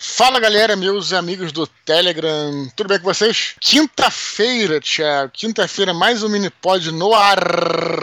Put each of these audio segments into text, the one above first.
Fala galera, meus amigos do Telegram, tudo bem com vocês? Quinta-feira, Thiago, quinta-feira, mais um Minipod no ar.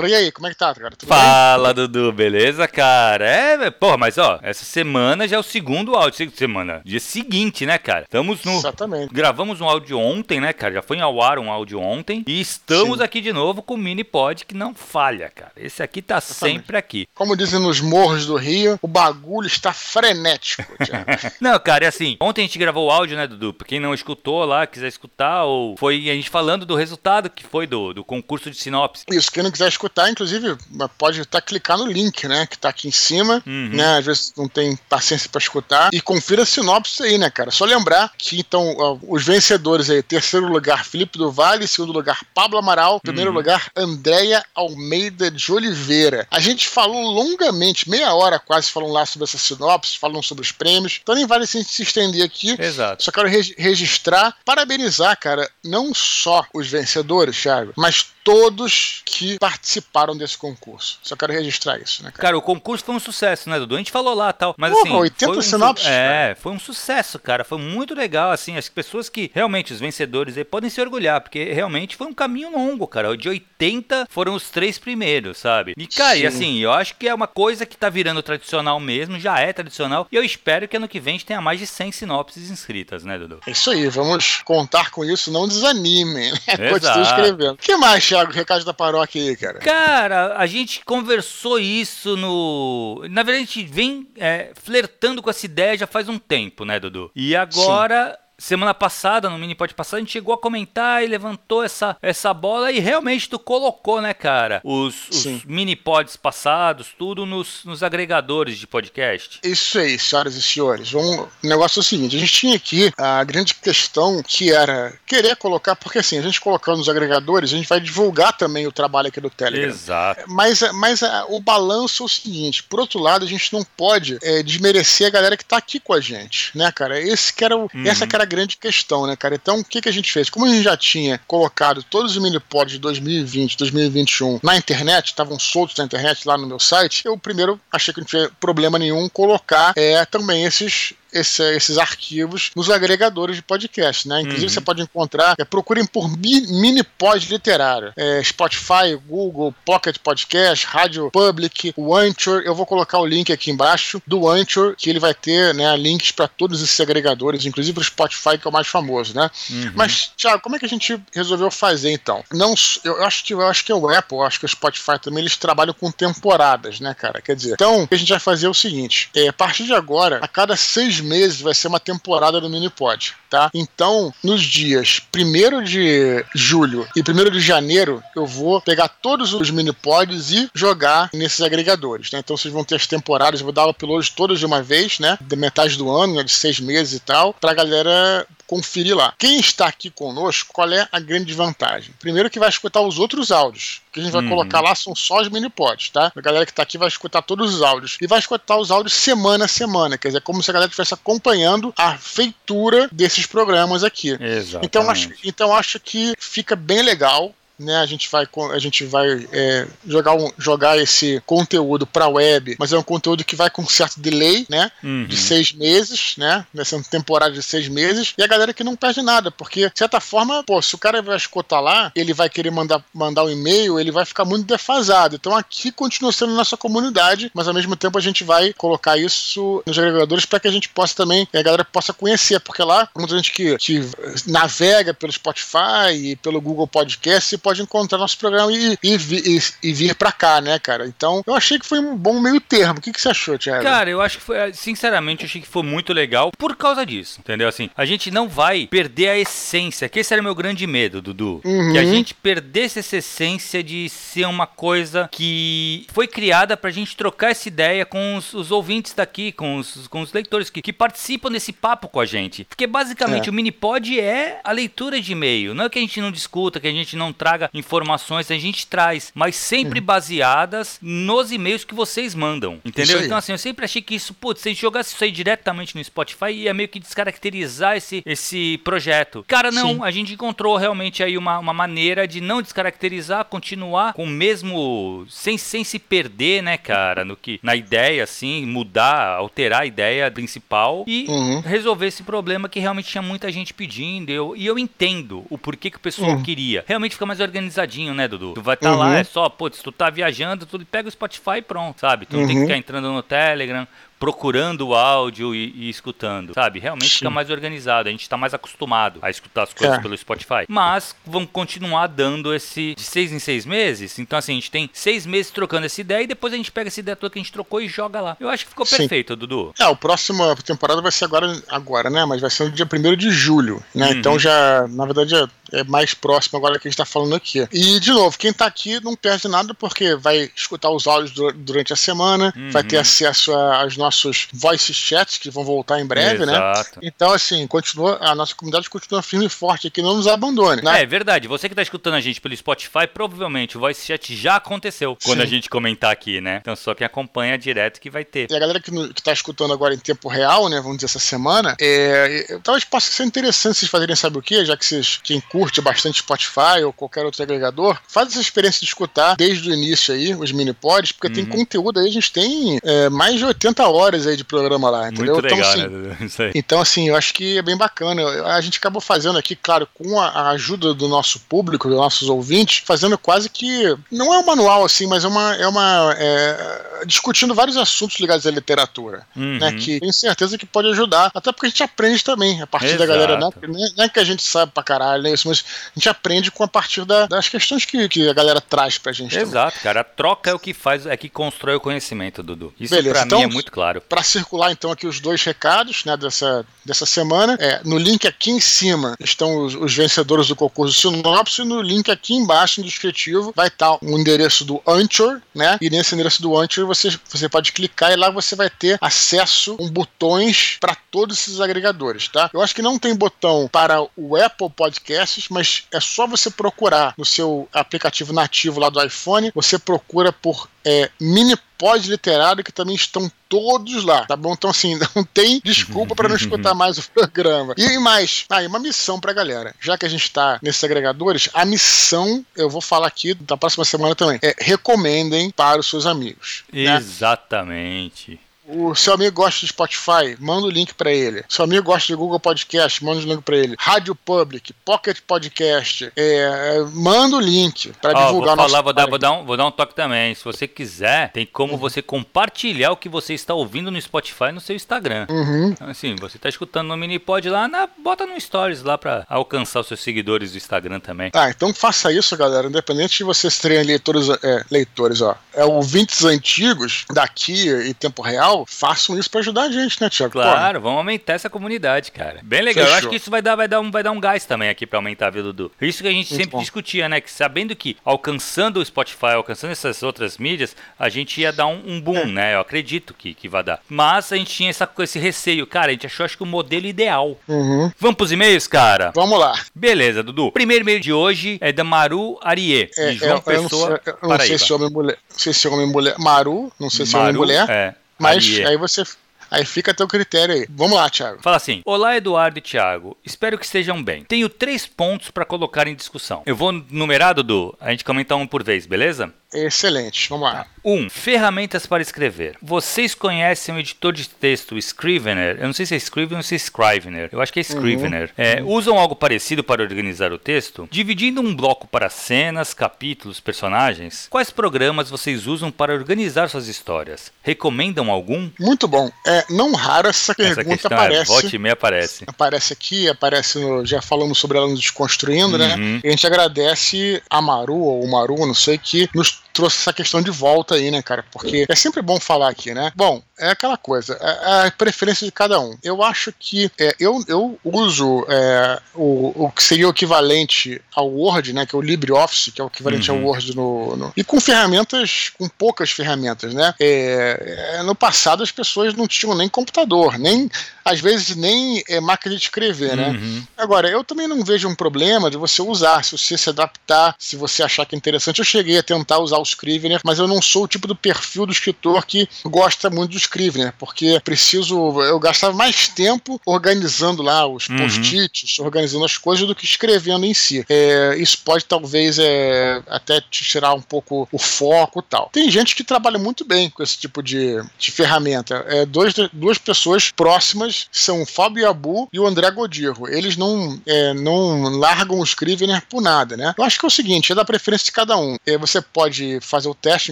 E aí, como é que tá, cara? Tudo Fala, bem? Dudu, beleza, cara? É, porra, mas ó, essa semana já é o segundo áudio, semana, dia seguinte, né, cara? Estamos no. Exatamente. Gravamos um áudio ontem, né, cara? Já foi ao ar um áudio ontem. E estamos Sim. aqui de novo com o Minipod que não falha, cara. Esse aqui tá Exatamente. sempre aqui. Como dizem nos morros do Rio, o bagulho está frenético, Thiago. não, cara, assim, ontem a gente gravou o áudio, né, Dudu? Pra quem não escutou lá, quiser escutar, ou foi a gente falando do resultado que foi do, do concurso de sinopse. Isso, quem não quiser escutar, inclusive, pode estar tá clicar no link, né, que tá aqui em cima, uhum. né, às vezes não tem paciência para escutar, e confira a sinopse aí, né, cara? Só lembrar que, então, os vencedores aí, terceiro lugar, Felipe do Vale, segundo lugar, Pablo Amaral, primeiro uhum. lugar, Andréia Almeida de Oliveira. A gente falou longamente, meia hora quase, falando lá sobre essa sinopse, falando sobre os prêmios, então nem vale assim se estender aqui. Exato. Só quero re registrar, parabenizar, cara, não só os vencedores, Thiago, mas todos que participaram desse concurso. Só quero registrar isso, né, cara? Cara, o concurso foi um sucesso, né, Dudu? A gente falou lá tal. Mas Porra, assim. 80 foi um sinopses. É, foi um sucesso, cara. Foi muito legal, assim. As pessoas que realmente, os vencedores aí, podem se orgulhar, porque realmente foi um caminho longo, cara. De 80 foram os três primeiros, sabe? E, cara, Sim. e assim, eu acho que é uma coisa que tá virando tradicional mesmo, já é tradicional. E eu espero que ano que vem a gente tenha mais de 100 sinopses inscritas, né, Dudu? É isso aí, vamos contar com isso, não desanimem, né? Continue escrevendo. O que mais, Thiago? Recado da paróquia aí, cara? Cara, a gente conversou isso no. Na verdade, a gente vem é, flertando com essa ideia já faz um tempo, né, Dudu? E agora. Sim semana passada, no mini pod passado, a gente chegou a comentar e levantou essa, essa bola e realmente tu colocou, né, cara, os, os mini pods passados, tudo nos, nos agregadores de podcast. Isso aí, senhoras e senhores. Vamos, o negócio é o seguinte: a gente tinha aqui a grande questão que era querer colocar, porque assim, a gente colocando nos agregadores, a gente vai divulgar também o trabalho aqui do Telegram. Exato. Mas, mas a, o balanço é o seguinte: por outro lado, a gente não pode é, desmerecer a galera que tá aqui com a gente, né, cara? Esse que era o, uhum. Essa que era a grande questão, né, cara? Então, o que, que a gente fez? Como a gente já tinha colocado todos os minipods de 2020, 2021 na internet, estavam soltos na internet lá no meu site, eu primeiro achei que não tinha problema nenhum colocar é, também esses esse, esses arquivos nos agregadores de podcast, né? Inclusive uhum. você pode encontrar, é, procurem por mini pod literário, é, Spotify, Google, Pocket Podcast, Rádio Public, o Anchor. Eu vou colocar o link aqui embaixo do Anchor, que ele vai ter né, links para todos esses agregadores, inclusive o Spotify, que é o mais famoso, né? Uhum. Mas, Thiago, como é que a gente resolveu fazer então? Não, eu acho que eu acho que é o Apple, acho que o Spotify também eles trabalham com temporadas, né, cara? Quer dizer, então o que a gente vai fazer é o seguinte: é, a partir de agora, a cada seis meses vai ser uma temporada do Minipod, tá? Então, nos dias 1 de julho e 1 de janeiro, eu vou pegar todos os Minipods e jogar nesses agregadores, né? Então vocês vão ter as temporadas, eu vou dar upload todas de uma vez, né? De metade do ano, né? de seis meses e tal, pra galera conferir lá. Quem está aqui conosco, qual é a grande vantagem? Primeiro que vai escutar os outros áudios. que a gente vai uhum. colocar lá são só os mini-pods, tá? A galera que está aqui vai escutar todos os áudios. E vai escutar os áudios semana a semana. Quer dizer, como se a galera estivesse acompanhando a feitura desses programas aqui. Exatamente. Então acho, então acho que fica bem legal né? A gente vai, a gente vai é, jogar, um, jogar esse conteúdo para web, mas é um conteúdo que vai com certo delay, né? Uhum. De seis meses, né? Nessa temporada de seis meses. E a galera que não perde nada, porque, de certa forma, pô, se o cara vai escutar lá, ele vai querer mandar, mandar um e-mail, ele vai ficar muito defasado. Então aqui continua sendo nossa comunidade, mas ao mesmo tempo a gente vai colocar isso nos agregadores para que a gente possa também, a galera possa conhecer, porque lá, muita gente que, que navega pelo Spotify e pelo Google Podcast, pode encontrar nosso programa e, e, e, e vir para cá, né, cara? Então, eu achei que foi um bom meio termo. O que, que você achou, Thiago? Cara, eu acho que foi, sinceramente, eu achei que foi muito legal por causa disso, entendeu? Assim, a gente não vai perder a essência, que esse era o meu grande medo, Dudu. Uhum. Que a gente perdesse essa essência de ser uma coisa que foi criada pra gente trocar essa ideia com os, os ouvintes daqui, com os, com os leitores que, que participam desse papo com a gente. Porque basicamente é. o Minipod é a leitura de e-mail. Não é que a gente não discuta, que a gente não traga traga informações, a gente traz, mas sempre uhum. baseadas nos e-mails que vocês mandam, entendeu? Então assim, eu sempre achei que isso, putz, se a gente jogasse isso aí diretamente no Spotify, ia meio que descaracterizar esse, esse projeto. Cara, não, Sim. a gente encontrou realmente aí uma, uma maneira de não descaracterizar, continuar com o mesmo, sem, sem se perder, né, cara, no que, na ideia, assim, mudar, alterar a ideia principal e uhum. resolver esse problema que realmente tinha muita gente pedindo. Eu, e eu entendo o porquê que o pessoal uhum. queria. Realmente fica mais organizadinho, né, Dudu? Tu vai estar tá uhum. lá, é só, se tu tá viajando, tu pega o Spotify e pronto, sabe? Tu não tem que uhum. ficar entrando no Telegram, procurando o áudio e, e, escutando, sabe? Realmente Sim. fica mais organizado. A gente está mais acostumado a escutar as coisas é. pelo Spotify. Mas vão continuar dando esse de seis em seis meses. Então, assim, a gente tem seis meses trocando essa ideia e depois a gente pega essa ideia toda que a gente trocou e joga lá. Eu acho que ficou Sim. perfeito, Dudu. É, o próximo temporada vai ser agora, agora, né? Mas vai ser no dia 1 de julho, né? Uhum. Então já, na verdade, é é mais próximo agora que a gente está falando aqui. E, de novo, quem está aqui não perde nada porque vai escutar os áudios durante a semana, uhum. vai ter acesso aos nossos voice chats que vão voltar em breve, né? Exato. né? Então, assim, continua, a nossa comunidade continua firme e forte aqui, não nos abandone. Né? É verdade. Você que está escutando a gente pelo Spotify, provavelmente o voice chat já aconteceu quando a gente comentar aqui, né? Então, só quem acompanha direto que vai ter. E a galera que, está escutando agora em tempo real, né? Vamos dizer essa semana, é, talvez possa ser interessante vocês fazerem, sabe o quê? Já que vocês, quem curte bastante Spotify ou qualquer outro agregador, faz essa experiência de escutar desde o início aí, os mini pods, porque uhum. tem conteúdo aí, a gente tem é, mais de 80 horas aí de programa lá, entendeu? Muito então, legal, assim, né? Isso aí. Então, assim, eu acho que é bem bacana. A gente acabou fazendo aqui, claro, com a, ajuda do nosso público, dos nossos ouvintes, fazendo quase que. Não é um manual, assim, mas é uma. É uma é, discutindo vários assuntos ligados à literatura, uhum. né? Que tenho certeza que pode ajudar, até porque a gente aprende também, a partir Exato. da galera, né? Não é que a gente sabe pra caralho, né? Isso, mas a gente aprende com a partir da, das questões que, que a galera traz pra gente. Exato, também. cara. A troca é o que faz, é que constrói o conhecimento, Dudu. Isso Beleza, pra então, mim é muito claro. Pra circular então aqui os dois recados, né, dessa, dessa semana, é, no link aqui em cima estão os, os vencedores do concurso Sinopse e no link aqui embaixo no descritivo vai estar o endereço do Anchor, né? E nesse endereço do Anchor você, você pode clicar e lá você vai ter acesso com botões para todos esses agregadores, tá? Eu acho que não tem botão para o Apple Podcasts, mas é só você procurar no seu aplicativo nativo lá do iPhone, você procura por é, mini pós literário que também estão todos lá, tá bom? Então, assim, não tem desculpa para não escutar mais o programa. E mais, aí, ah, uma missão pra galera. Já que a gente tá nesses agregadores, a missão, eu vou falar aqui da próxima semana também, é recomendem para os seus amigos. Né? Exatamente. Né? O seu amigo gosta de Spotify, manda o link para ele. Seu amigo gosta de Google Podcast, manda o link para ele. Rádio Public, Pocket Podcast, é, manda o link para oh, divulgar vou falar, vou dar, vou, dar um, vou dar um toque também. Se você quiser, tem como uhum. você compartilhar o que você está ouvindo no Spotify no seu Instagram. Uhum. Então, assim, você está escutando no Minipod lá, na, bota no Stories lá para alcançar os seus seguidores do Instagram também. Ah, então faça isso, galera. Independente de vocês terem leitores, é, leitores, ó, é ouvintes antigos daqui e tempo real façam isso para ajudar a gente, né, Tiago? Claro, Pô. vamos aumentar essa comunidade, cara. Bem legal. Fechou. Eu acho que isso vai dar, vai dar, um, vai dar um gás também aqui para aumentar vida do. Isso que a gente Muito sempre bom. discutia, né? Que sabendo que alcançando o Spotify, alcançando essas outras mídias, a gente ia dar um, um boom, é. né? Eu acredito que, que vai dar. Mas a gente tinha essa, esse receio. Cara, a gente achou acho que o modelo ideal. Uhum. Vamos pros e-mails, cara? Vamos lá. Beleza, Dudu. Primeiro e-mail de hoje é da Maru Arie, é, de João Pessoa. Eu não, sei, eu não sei se homem mulher. Não sei se homem mulher. Maru, não sei se homem mulher. É. Mas aí, aí você Aí fica a teu critério aí. Vamos lá, Thiago. Fala assim: Olá, Eduardo e Thiago. Espero que estejam bem. Tenho três pontos para colocar em discussão. Eu vou numerar, Dudu. A gente comenta um por vez, beleza? Excelente, vamos lá. 1. Um, ferramentas para escrever. Vocês conhecem o editor de texto Scrivener? Eu não sei se é Scrivener ou se é Scrivener. Eu acho que é Scrivener. Uhum. É, usam algo parecido para organizar o texto? Dividindo um bloco para cenas, capítulos, personagens, quais programas vocês usam para organizar suas histórias? Recomendam algum? Muito bom. É, não raro essa pergunta essa é aparece. É, volte e meia aparece. Aparece aqui, aparece no, já falamos sobre ela no Desconstruindo, né? uhum. né? E a gente agradece a Maru ou o Maru, não sei, que nos trouxe essa questão de volta aí, né, cara? Porque é sempre bom falar aqui, né? Bom, é aquela coisa, é, é a preferência de cada um. Eu acho que é, eu, eu uso é, o, o que seria o equivalente ao Word, né, que é o LibreOffice, que é o equivalente uhum. ao Word no, no, e com ferramentas, com poucas ferramentas, né? É, é, no passado as pessoas não tinham nem computador, nem às vezes nem é, máquina de escrever, né? Uhum. Agora, eu também não vejo um problema de você usar, se você se adaptar, se você achar que é interessante. Eu cheguei a tentar usar o Scrivener, mas eu não sou o tipo do perfil do escritor que gosta muito do Scrivener, porque preciso, eu gastava mais tempo organizando lá os uhum. post-its, organizando as coisas do que escrevendo em si. É, isso pode talvez é, até te tirar um pouco o foco e tal. Tem gente que trabalha muito bem com esse tipo de, de ferramenta. É, dois, duas pessoas próximas são o Fábio Abu e o André Godirro. Eles não, é, não largam o Scrivener por nada, né? Eu acho que é o seguinte, é da preferência de cada um. É, você pode fazer o teste,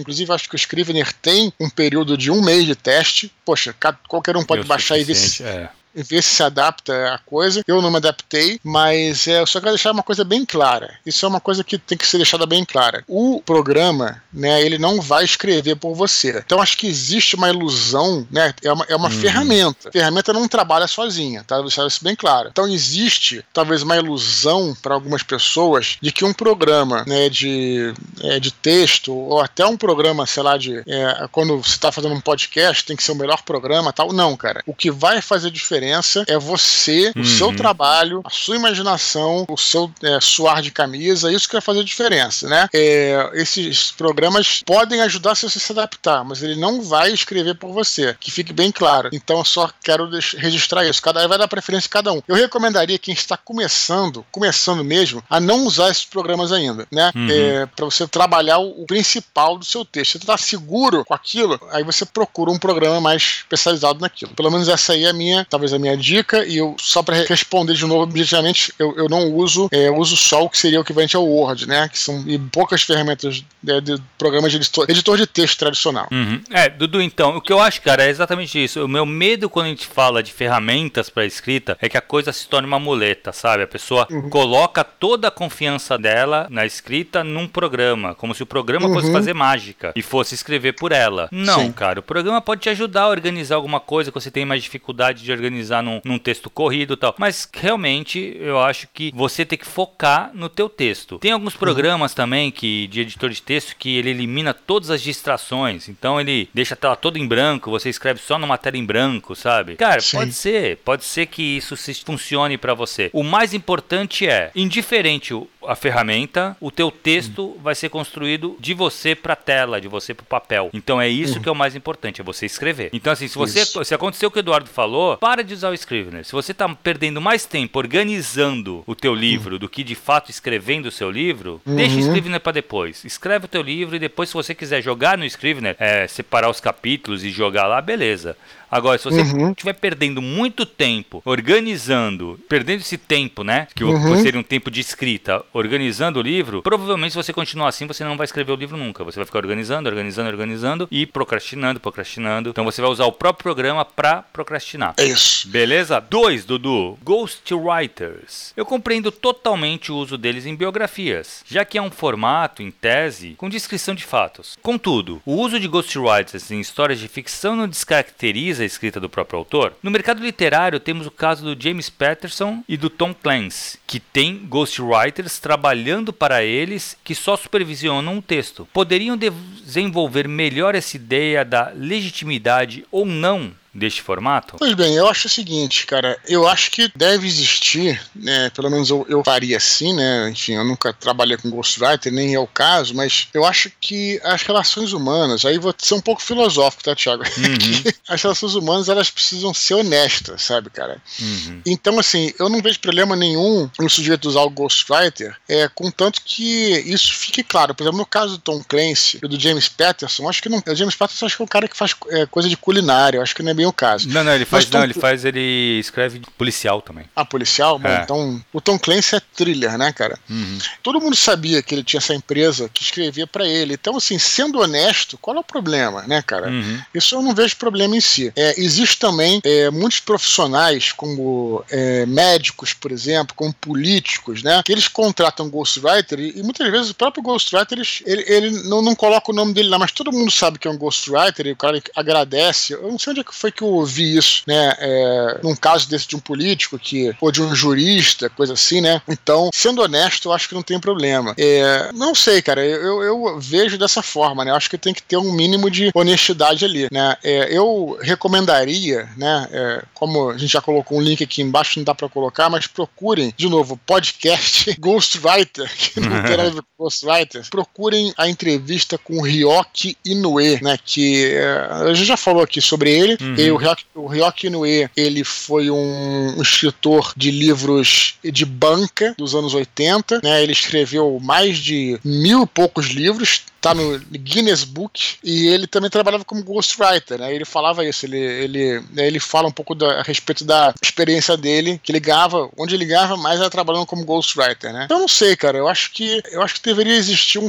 inclusive acho que o Scrivener tem um período de um mês de teste. Poxa, qualquer um pode baixar e ver se, é ver se se adapta a coisa. Eu não me adaptei, mas é, eu só quero deixar uma coisa bem clara. Isso é uma coisa que tem que ser deixada bem clara. O programa, né, ele não vai escrever por você. Então acho que existe uma ilusão, né? É uma, é uma uhum. ferramenta. A ferramenta não trabalha sozinha, tá? Deixar isso bem claro. Então existe talvez uma ilusão para algumas pessoas de que um programa, né, de, é, de texto ou até um programa, sei lá, de é, quando você está fazendo um podcast tem que ser o melhor programa, tal. Não, cara. O que vai fazer diferença diferença é você, uhum. o seu trabalho, a sua imaginação, o seu é, suar de camisa, isso que vai fazer diferença, né? É, esses programas podem ajudar se você se adaptar, mas ele não vai escrever por você, que fique bem claro. Então eu só quero registrar isso. Cada vai dar preferência a cada um. Eu recomendaria quem está começando, começando mesmo, a não usar esses programas ainda, né? Uhum. É, para você trabalhar o, o, principal do seu texto. Você está seguro com aquilo, aí você procura um programa mais especializado naquilo. Pelo menos essa aí é a minha, talvez a minha dica. E eu, só para responder de novo, objetivamente, eu, eu não uso, é, eu uso só o que seria o equivalente ao Word, né? Que são e poucas ferramentas de, de programas de editor, editor de texto tradicional. Uhum. É, Dudu, então, o que eu acho, cara, é exatamente isso. O meu medo quando a gente fala de ferramentas para escrita é que a coisa se torne uma muleta, sabe? A pessoa uhum. coloca toda a confiança dela na escrita num programa, como se o programa uhum. fosse fazer mágica e fosse escrever por ela. Não, Sim. cara, o programa pode te ajudar a organizar alguma coisa que você tem mais dificuldade de organizar organizar num, num texto corrido e tal. Mas realmente eu acho que você tem que focar no teu texto. Tem alguns programas uhum. também que de editor de texto que ele elimina todas as distrações. Então ele deixa a tela toda em branco, você escreve só numa tela em branco, sabe? Cara, Sim. pode ser, pode ser que isso funcione para você. O mais importante é, indiferente a ferramenta, o teu texto uhum. vai ser construído de você para tela, de você para papel. Então é isso uhum. que é o mais importante, é você escrever. Então assim, se você isso. se aconteceu o que o Eduardo falou, para de usar o Scrivener. Se você está perdendo mais tempo organizando o teu livro uhum. do que de fato escrevendo o seu livro, uhum. deixa o Scrivener para depois. Escreve o teu livro e depois se você quiser jogar no Scrivener, é, separar os capítulos e jogar lá, beleza. Agora, se você estiver uhum. perdendo muito tempo organizando, perdendo esse tempo, né? Que uhum. seria um tempo de escrita, organizando o livro, provavelmente se você continuar assim, você não vai escrever o livro nunca. Você vai ficar organizando, organizando, organizando e procrastinando, procrastinando. Então você vai usar o próprio programa para procrastinar. É isso. Beleza? Dois, Dudu. Ghostwriters. Eu compreendo totalmente o uso deles em biografias, já que é um formato, em tese, com descrição de fatos. Contudo, o uso de ghostwriters em histórias de ficção não descaracteriza a escrita do próprio autor? No mercado literário, temos o caso do James Patterson e do Tom Clancy, que tem ghostwriters trabalhando para eles que só supervisionam o texto. Poderiam desenvolver melhor essa ideia da legitimidade ou não deste formato? Pois bem, eu acho o seguinte, cara, eu acho que deve existir, né, pelo menos eu, eu faria assim, né, enfim, eu nunca trabalhei com Ghostwriter, nem é o caso, mas eu acho que as relações humanas, aí vou ser um pouco filosófico, tá, Thiago? Uhum. as relações humanas, elas precisam ser honestas, sabe, cara? Uhum. Então, assim, eu não vejo problema nenhum no sujeito usar o Ghostwriter, é, contanto que isso fique claro. Por exemplo, no caso do Tom Clancy e do James Patterson, acho que não, o James Patterson acho que é um cara que faz é, coisa de culinária, acho que não é bem bem o caso. Não, não, ele faz, não, ele faz, ele escreve policial também. Ah, policial? Bom, é. então o Tom Clancy é thriller, né, cara? Uhum. Todo mundo sabia que ele tinha essa empresa que escrevia para ele. Então, assim, sendo honesto, qual é o problema, né, cara? Uhum. Isso eu não vejo problema em si. É, existe também é, muitos profissionais, como é, médicos, por exemplo, como políticos, né, que eles contratam ghostwriter e, e muitas vezes o próprio ghostwriter ele, ele não, não coloca o nome dele lá, mas todo mundo sabe que é um ghostwriter e o cara agradece. Eu não sei onde é que foi que eu ouvi isso, né? É, num caso desse de um político que, ou de um jurista, coisa assim, né? Então, sendo honesto, eu acho que não tem problema. É, não sei, cara, eu, eu vejo dessa forma, né? Eu acho que tem que ter um mínimo de honestidade ali, né? É, eu recomendaria, né? É, como a gente já colocou um link aqui embaixo, não dá para colocar, mas procurem, de novo, podcast Ghostwriter, que não tem nada a ver com Ghostwriter, procurem a entrevista com Ryoki Inoue, né? Que é, a gente já falou aqui sobre ele. Uhum. O Ryoki, o Ryoki Inoue, ele foi um, um escritor de livros de banca dos anos 80, né? Ele escreveu mais de mil e poucos livros, tá no Guinness Book e ele também trabalhava como ghostwriter, né? Ele falava isso, ele, ele, né, ele fala um pouco da, a respeito da experiência dele, que ele ganhava, onde ele ganhava mais era trabalhando como ghostwriter, né? Então, eu não sei, cara, eu acho que eu acho que deveria existir um,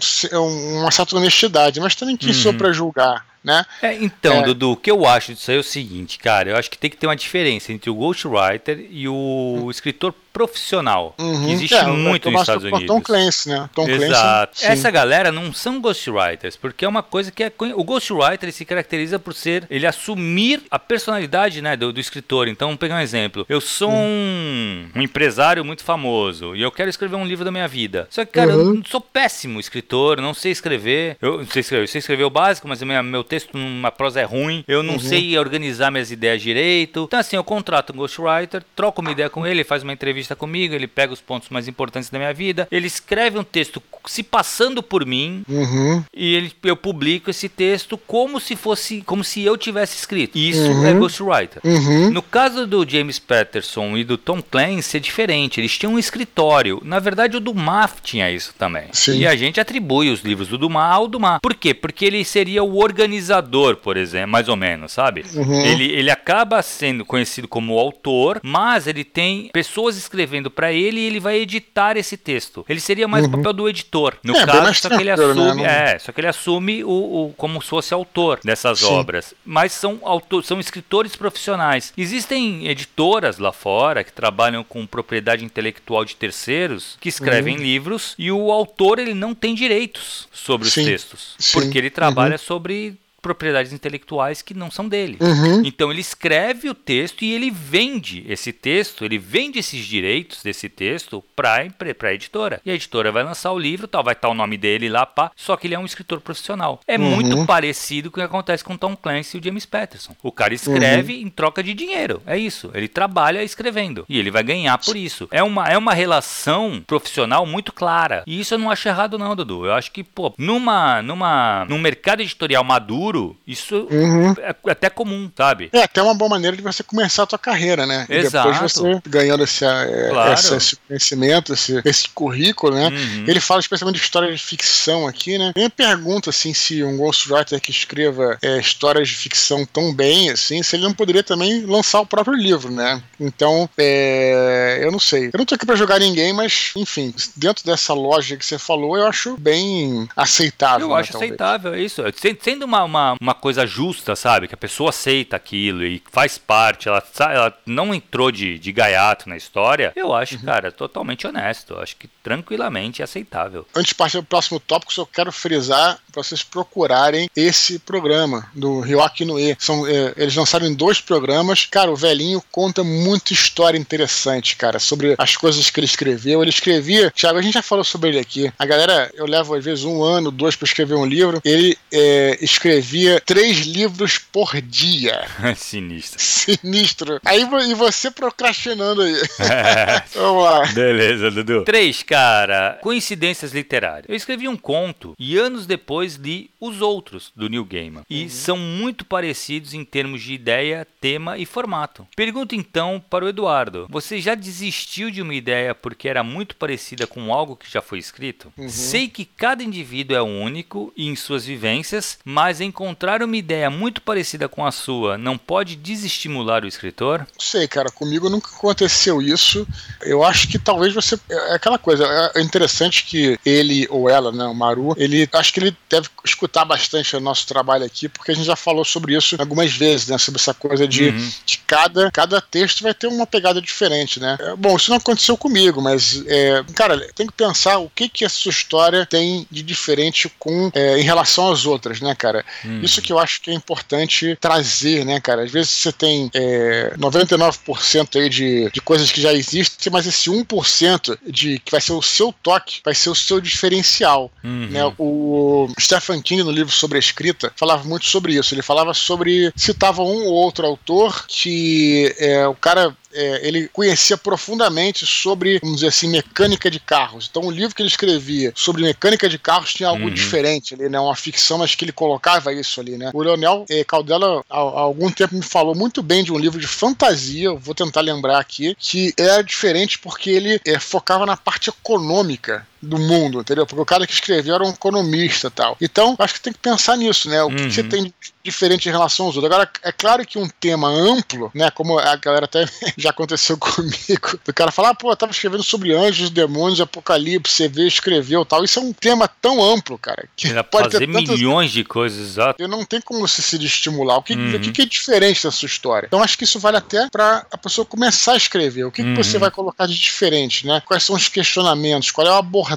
uma certa honestidade, mas também quem uhum. sou para julgar né? É, então, é. Dudu, o que eu acho disso aí é o seguinte, cara, eu acho que tem que ter uma diferença entre o ghostwriter e o hum. escritor profissional. Uhum, existe é, muito nos Estados Unidos. Tom Clancy, né? Tom Exato. Clancy, Essa galera não são ghostwriters, porque é uma coisa que é. O ghostwriter se caracteriza por ser. Ele assumir a personalidade né, do, do escritor. Então, vamos pegar um exemplo. Eu sou uhum. um, um, empresário muito famoso e eu quero escrever um livro da minha vida. Só que, cara, uhum. eu sou péssimo escritor, não sei escrever. Eu não sei escrever, eu sei escrever o básico, mas minha, meu texto numa prosa é ruim. Eu não uhum. sei organizar minhas ideias direito. Então, assim, eu contrato um ghostwriter, troco uma ideia com ele, faz uma entrevista entrevista comigo, ele pega os pontos mais importantes da minha vida, ele escreve um texto se passando por mim uhum. e ele, eu publico esse texto como se fosse, como se eu tivesse escrito. Isso uhum. é ghostwriter. Uhum. No caso do James Patterson e do Tom Clancy é diferente, eles tinham um escritório. Na verdade, o Dumas tinha isso também. Sim. E a gente atribui os livros do Dumas ao Dumas. Por quê? Porque ele seria o organizador, por exemplo, mais ou menos, sabe? Uhum. Ele, ele acaba sendo conhecido como autor, mas ele tem pessoas escrevendo escrevendo para ele e ele vai editar esse texto. Ele seria mais uhum. o papel do editor. No é, caso, só que ele assume, né? é, só que ele assume o, o, como se fosse autor dessas Sim. obras. Mas são autor, são escritores profissionais. Existem editoras lá fora que trabalham com propriedade intelectual de terceiros que escrevem uhum. livros e o autor ele não tem direitos sobre Sim. os textos, Sim. porque ele trabalha uhum. sobre propriedades intelectuais que não são dele. Uhum. Então ele escreve o texto e ele vende esse texto, ele vende esses direitos desse texto para a editora. E a editora vai lançar o livro, tal, vai estar o nome dele lá, pá, só que ele é um escritor profissional. É uhum. muito parecido com o que acontece com Tom Clancy e o James Patterson. O cara escreve uhum. em troca de dinheiro. É isso. Ele trabalha escrevendo e ele vai ganhar por isso. É uma, é uma relação profissional muito clara. E isso eu não acho errado não, Dudu. Eu acho que, pô, numa numa num mercado editorial maduro futuro, isso uhum. é até comum, sabe? É até uma boa maneira de você começar a tua carreira, né? Exato. E depois você ganhando esse, é, claro. esse conhecimento, esse, esse currículo, né? Uhum. Ele fala especialmente de história de ficção aqui, né? Eu pergunta assim se um ghostwriter que escreva é, histórias de ficção tão bem assim, se ele não poderia também lançar o próprio livro, né? Então, é, eu não sei. Eu não tô aqui para jogar ninguém, mas enfim, dentro dessa lógica que você falou, eu acho bem aceitável. Eu né, acho talvez. aceitável, é isso. Sendo uma, uma uma, coisa justa, sabe? Que a pessoa aceita aquilo e faz parte, ela, ela não entrou de, de gaiato na história, eu acho, uhum. cara, totalmente honesto. Eu acho que tranquilamente é aceitável. Antes de partir para o próximo tópico, só quero frisar para vocês procurarem esse programa do Ryoki Noe. São, é, eles lançaram em dois programas. Cara, o velhinho conta muita história interessante, cara, sobre as coisas que ele escreveu. Ele escrevia, Thiago, a gente já falou sobre ele aqui. A galera, eu levo às vezes um ano, dois para escrever um livro. Ele é, escrevia escrevia três livros por dia. Sinistro. Sinistro. Aí e você procrastinando aí. É. Vamos lá. Beleza, Dudu. Três, cara. Coincidências literárias. Eu escrevi um conto e anos depois li os outros do Neil Gaiman. E uhum. são muito parecidos em termos de ideia, tema e formato. Pergunto então para o Eduardo: você já desistiu de uma ideia porque era muito parecida com algo que já foi escrito? Uhum. Sei que cada indivíduo é único em suas vivências, mas em encontrar uma ideia muito parecida com a sua não pode desestimular o escritor? Não sei, cara, comigo nunca aconteceu isso. Eu acho que talvez você. É aquela coisa, é interessante que ele ou ela, né, o Maru, ele acho que ele deve escutar bastante o nosso trabalho aqui, porque a gente já falou sobre isso algumas vezes, né? Sobre essa coisa de uhum. que cada, cada texto vai ter uma pegada diferente, né? É, bom, isso não aconteceu comigo, mas, é, cara, tem que pensar o que que essa história tem de diferente com é, em relação às outras, né, cara? Uhum. Isso que eu acho que é importante trazer, né, cara? Às vezes você tem é, 99% aí de, de coisas que já existem, mas esse 1% de que vai ser o seu toque, vai ser o seu diferencial, uhum. né? O Stephen King no livro sobre a escrita falava muito sobre isso. Ele falava sobre citava um ou outro autor que é, o cara é, ele conhecia profundamente sobre, vamos dizer assim, mecânica de carros. Então, o livro que ele escrevia sobre mecânica de carros tinha algo uhum. diferente ali, né? Uma ficção, mas que ele colocava isso ali, né? O Leonel é, Caldela, há, há, algum tempo, me falou muito bem de um livro de fantasia, vou tentar lembrar aqui, que era diferente porque ele é, focava na parte econômica do mundo, entendeu? Porque o cara que escreveu era um economista tal. Então, acho que tem que pensar nisso, né? O uhum. que, você tem de diferente em relação aos outros. Agora, é claro que um tema amplo, né? Como a galera até já aconteceu comigo, do cara falar, ah, pô, eu tava escrevendo sobre anjos, demônios, apocalipse, você vê, escreveu tal. Isso é um tema tão amplo, cara. Que pode fazer ter tantas... milhões de coisas, exato. E não tem como você se estimular. O que, uhum. o que é diferente da sua história? Então, acho que isso vale até para a pessoa começar a escrever. O que, uhum. que você vai colocar de diferente, né? Quais são os questionamentos? Qual é a abordagem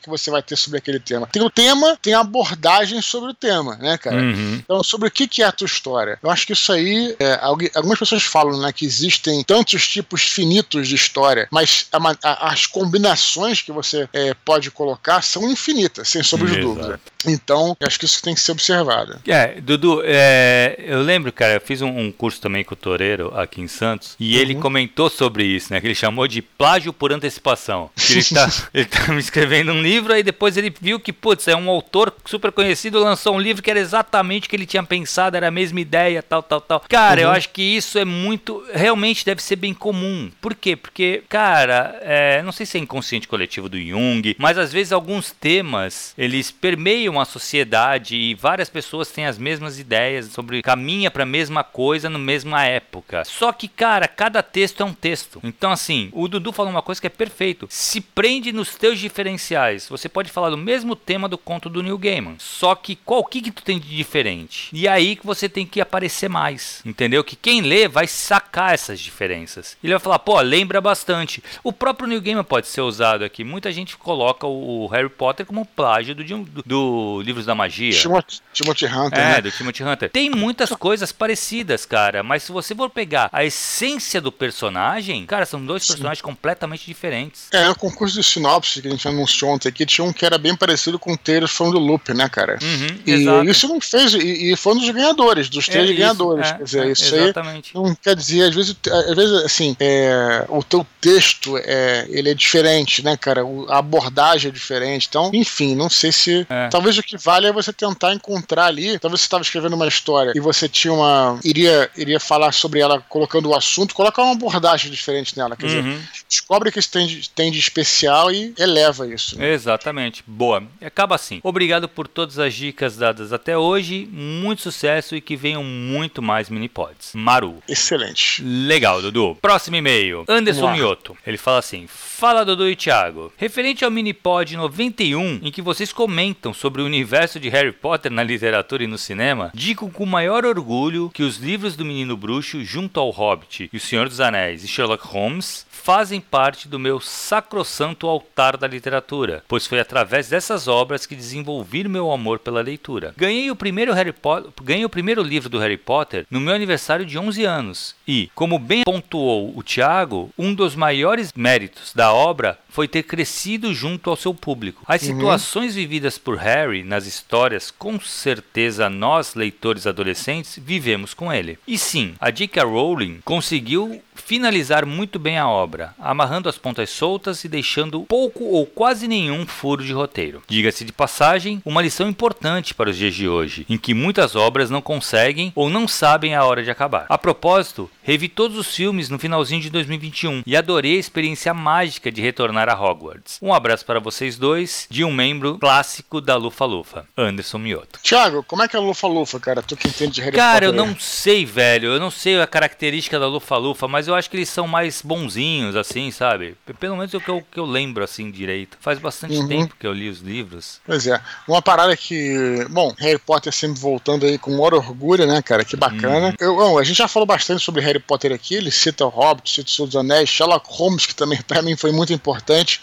que você vai ter sobre aquele tema? Tem o tema, tem a abordagem sobre o tema, né, cara? Uhum. Então, sobre o que, que é a tua história? Eu acho que isso aí, é, algumas pessoas falam, né, que existem tantos tipos finitos de história, mas a, a, as combinações que você é, pode colocar são infinitas, sem sombra de dúvida. Então, acho que isso tem que ser observado. É, Dudu, é, eu lembro, cara, eu fiz um, um, curso também com o Toreiro aqui em Santos, e uhum. ele comentou sobre isso, né, que ele chamou de plágio por antecipação. ele tá, ele tá me escrevendo um livro, aí depois ele viu que, putz, é um autor super conhecido, lançou um livro que era exatamente o que ele tinha pensado, era a mesma ideia, tal, tal, tal. Cara, uhum. eu acho que isso é muito, realmente deve ser bem comum. Por quê? Porque, cara, é, não sei se é inconsciente coletivo do Jung, mas às vezes alguns temas, eles permeiam a sociedade e várias pessoas têm as mesmas ideias sobre caminha para a mesma coisa na mesma época. Só que, cara, cada texto é um texto. Então, assim, o Dudu falou uma coisa que é perfeito. Se prende nos teus diferenciais. Você pode falar do mesmo tema do conto do Neil Gaiman. Só que qual que, que tu tem de diferente? E aí que você tem que aparecer mais. Entendeu? Que quem lê vai sacar essas diferenças. Ele vai falar, pô, lembra bastante. O próprio New Gamer pode ser usado aqui. Muita gente coloca o Harry Potter como plágio do, do, do Livros da Magia. Timothy, Timothy Hunter. É, né? do Timothy Hunter. Tem muitas coisas parecidas, cara. Mas se você for pegar a essência do personagem, cara, são dois Sim. personagens completamente diferentes. É, o concurso de sinopse que a gente anunciou ontem aqui tinha um que era bem parecido com o Taylor from the Loop, né, cara? Uhum, e exato. isso não fez. E, e, foi um dos ganhadores, dos três é, ganhadores. É, quer dizer, é, isso exatamente. aí não quer dizer, às vezes, às vezes assim, é, o teu texto é, ele é diferente, né, cara? A abordagem é diferente. Então, enfim, não sei se. É. Talvez o que vale é você tentar encontrar ali. Talvez você estava escrevendo uma história e você tinha uma. iria, iria falar sobre ela colocando o assunto, colocar uma abordagem diferente nela. Quer uhum. dizer, descobre o que tem de, tem de especial e eleva isso. Né? Exatamente. Boa. Acaba assim. Obrigado por todas as dicas dadas até hoje. Muito sucesso e que venham muito mais mini pods. Maru. Excelente. Legal, Dudu. Próximo e-mail. Anderson Mioto. Ele fala assim: Fala Dudu e Thiago. Referente ao Minipod 91, em que vocês comentam sobre o universo de Harry Potter na literatura e no cinema, digo com maior orgulho que os livros do Menino Bruxo, junto ao Hobbit e o Senhor dos Anéis e Sherlock Holmes, fazem parte do meu sacrossanto altar da literatura, pois foi através dessas obras que desenvolvi meu amor pela leitura. Ganhei o primeiro Harry Potter, ganhei o primeiro livro do Harry Potter no meu aniversário de 11 anos e, como bem pontuou o Tiago, um dos maiores méritos da obra foi ter crescido junto ao seu público. As uhum. situações vividas por Harry nas histórias, com certeza nós, leitores adolescentes, vivemos com ele. E sim, a J.K. Rowling conseguiu finalizar muito bem a obra, amarrando as pontas soltas e deixando pouco ou quase nenhum furo de roteiro. Diga-se de passagem, uma lição importante para os dias de hoje, em que muitas obras não conseguem ou não sabem a hora de acabar. A propósito, revi todos os filmes no finalzinho de 2021 e adorei a experiência mágica de retornar a Hogwarts. Um abraço para vocês dois, de um membro clássico da Lu Lufa-Lufa? Anderson Mioto. Thiago, como é que é a Lufa-Lufa, cara? Tu que entende de Harry Cara, eu Potter aí. não sei, velho. Eu não sei a característica da Lufa-Lufa, mas eu acho que eles são mais bonzinhos, assim, sabe? Pelo menos é o que eu, que eu lembro, assim, direito. Faz bastante Uhum. tempo que eu li os livros. Pois é. Uma parada que. Bom, Harry Potter sempre voltando aí com maior orgulho, né, cara? Que bacana. Eu, bom, a gente já falou bastante sobre Harry Potter aqui. Ele cita o Hobbit, cita o Senhor dos Anéis, Sherlock Holmes, que também pra mim foi muito importante.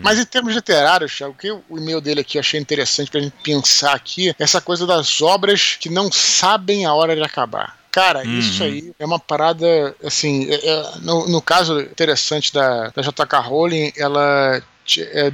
Mas em termos literários, Thiago, o que o e-mail dele aqui eu achei interessante pra gente pensar aqui, essa coisa das obras que não sabem a hora de acabar. Cara, Uhum. isso aí é uma parada, assim, é- é- no, no caso interessante da, da J.K. Rowling, ela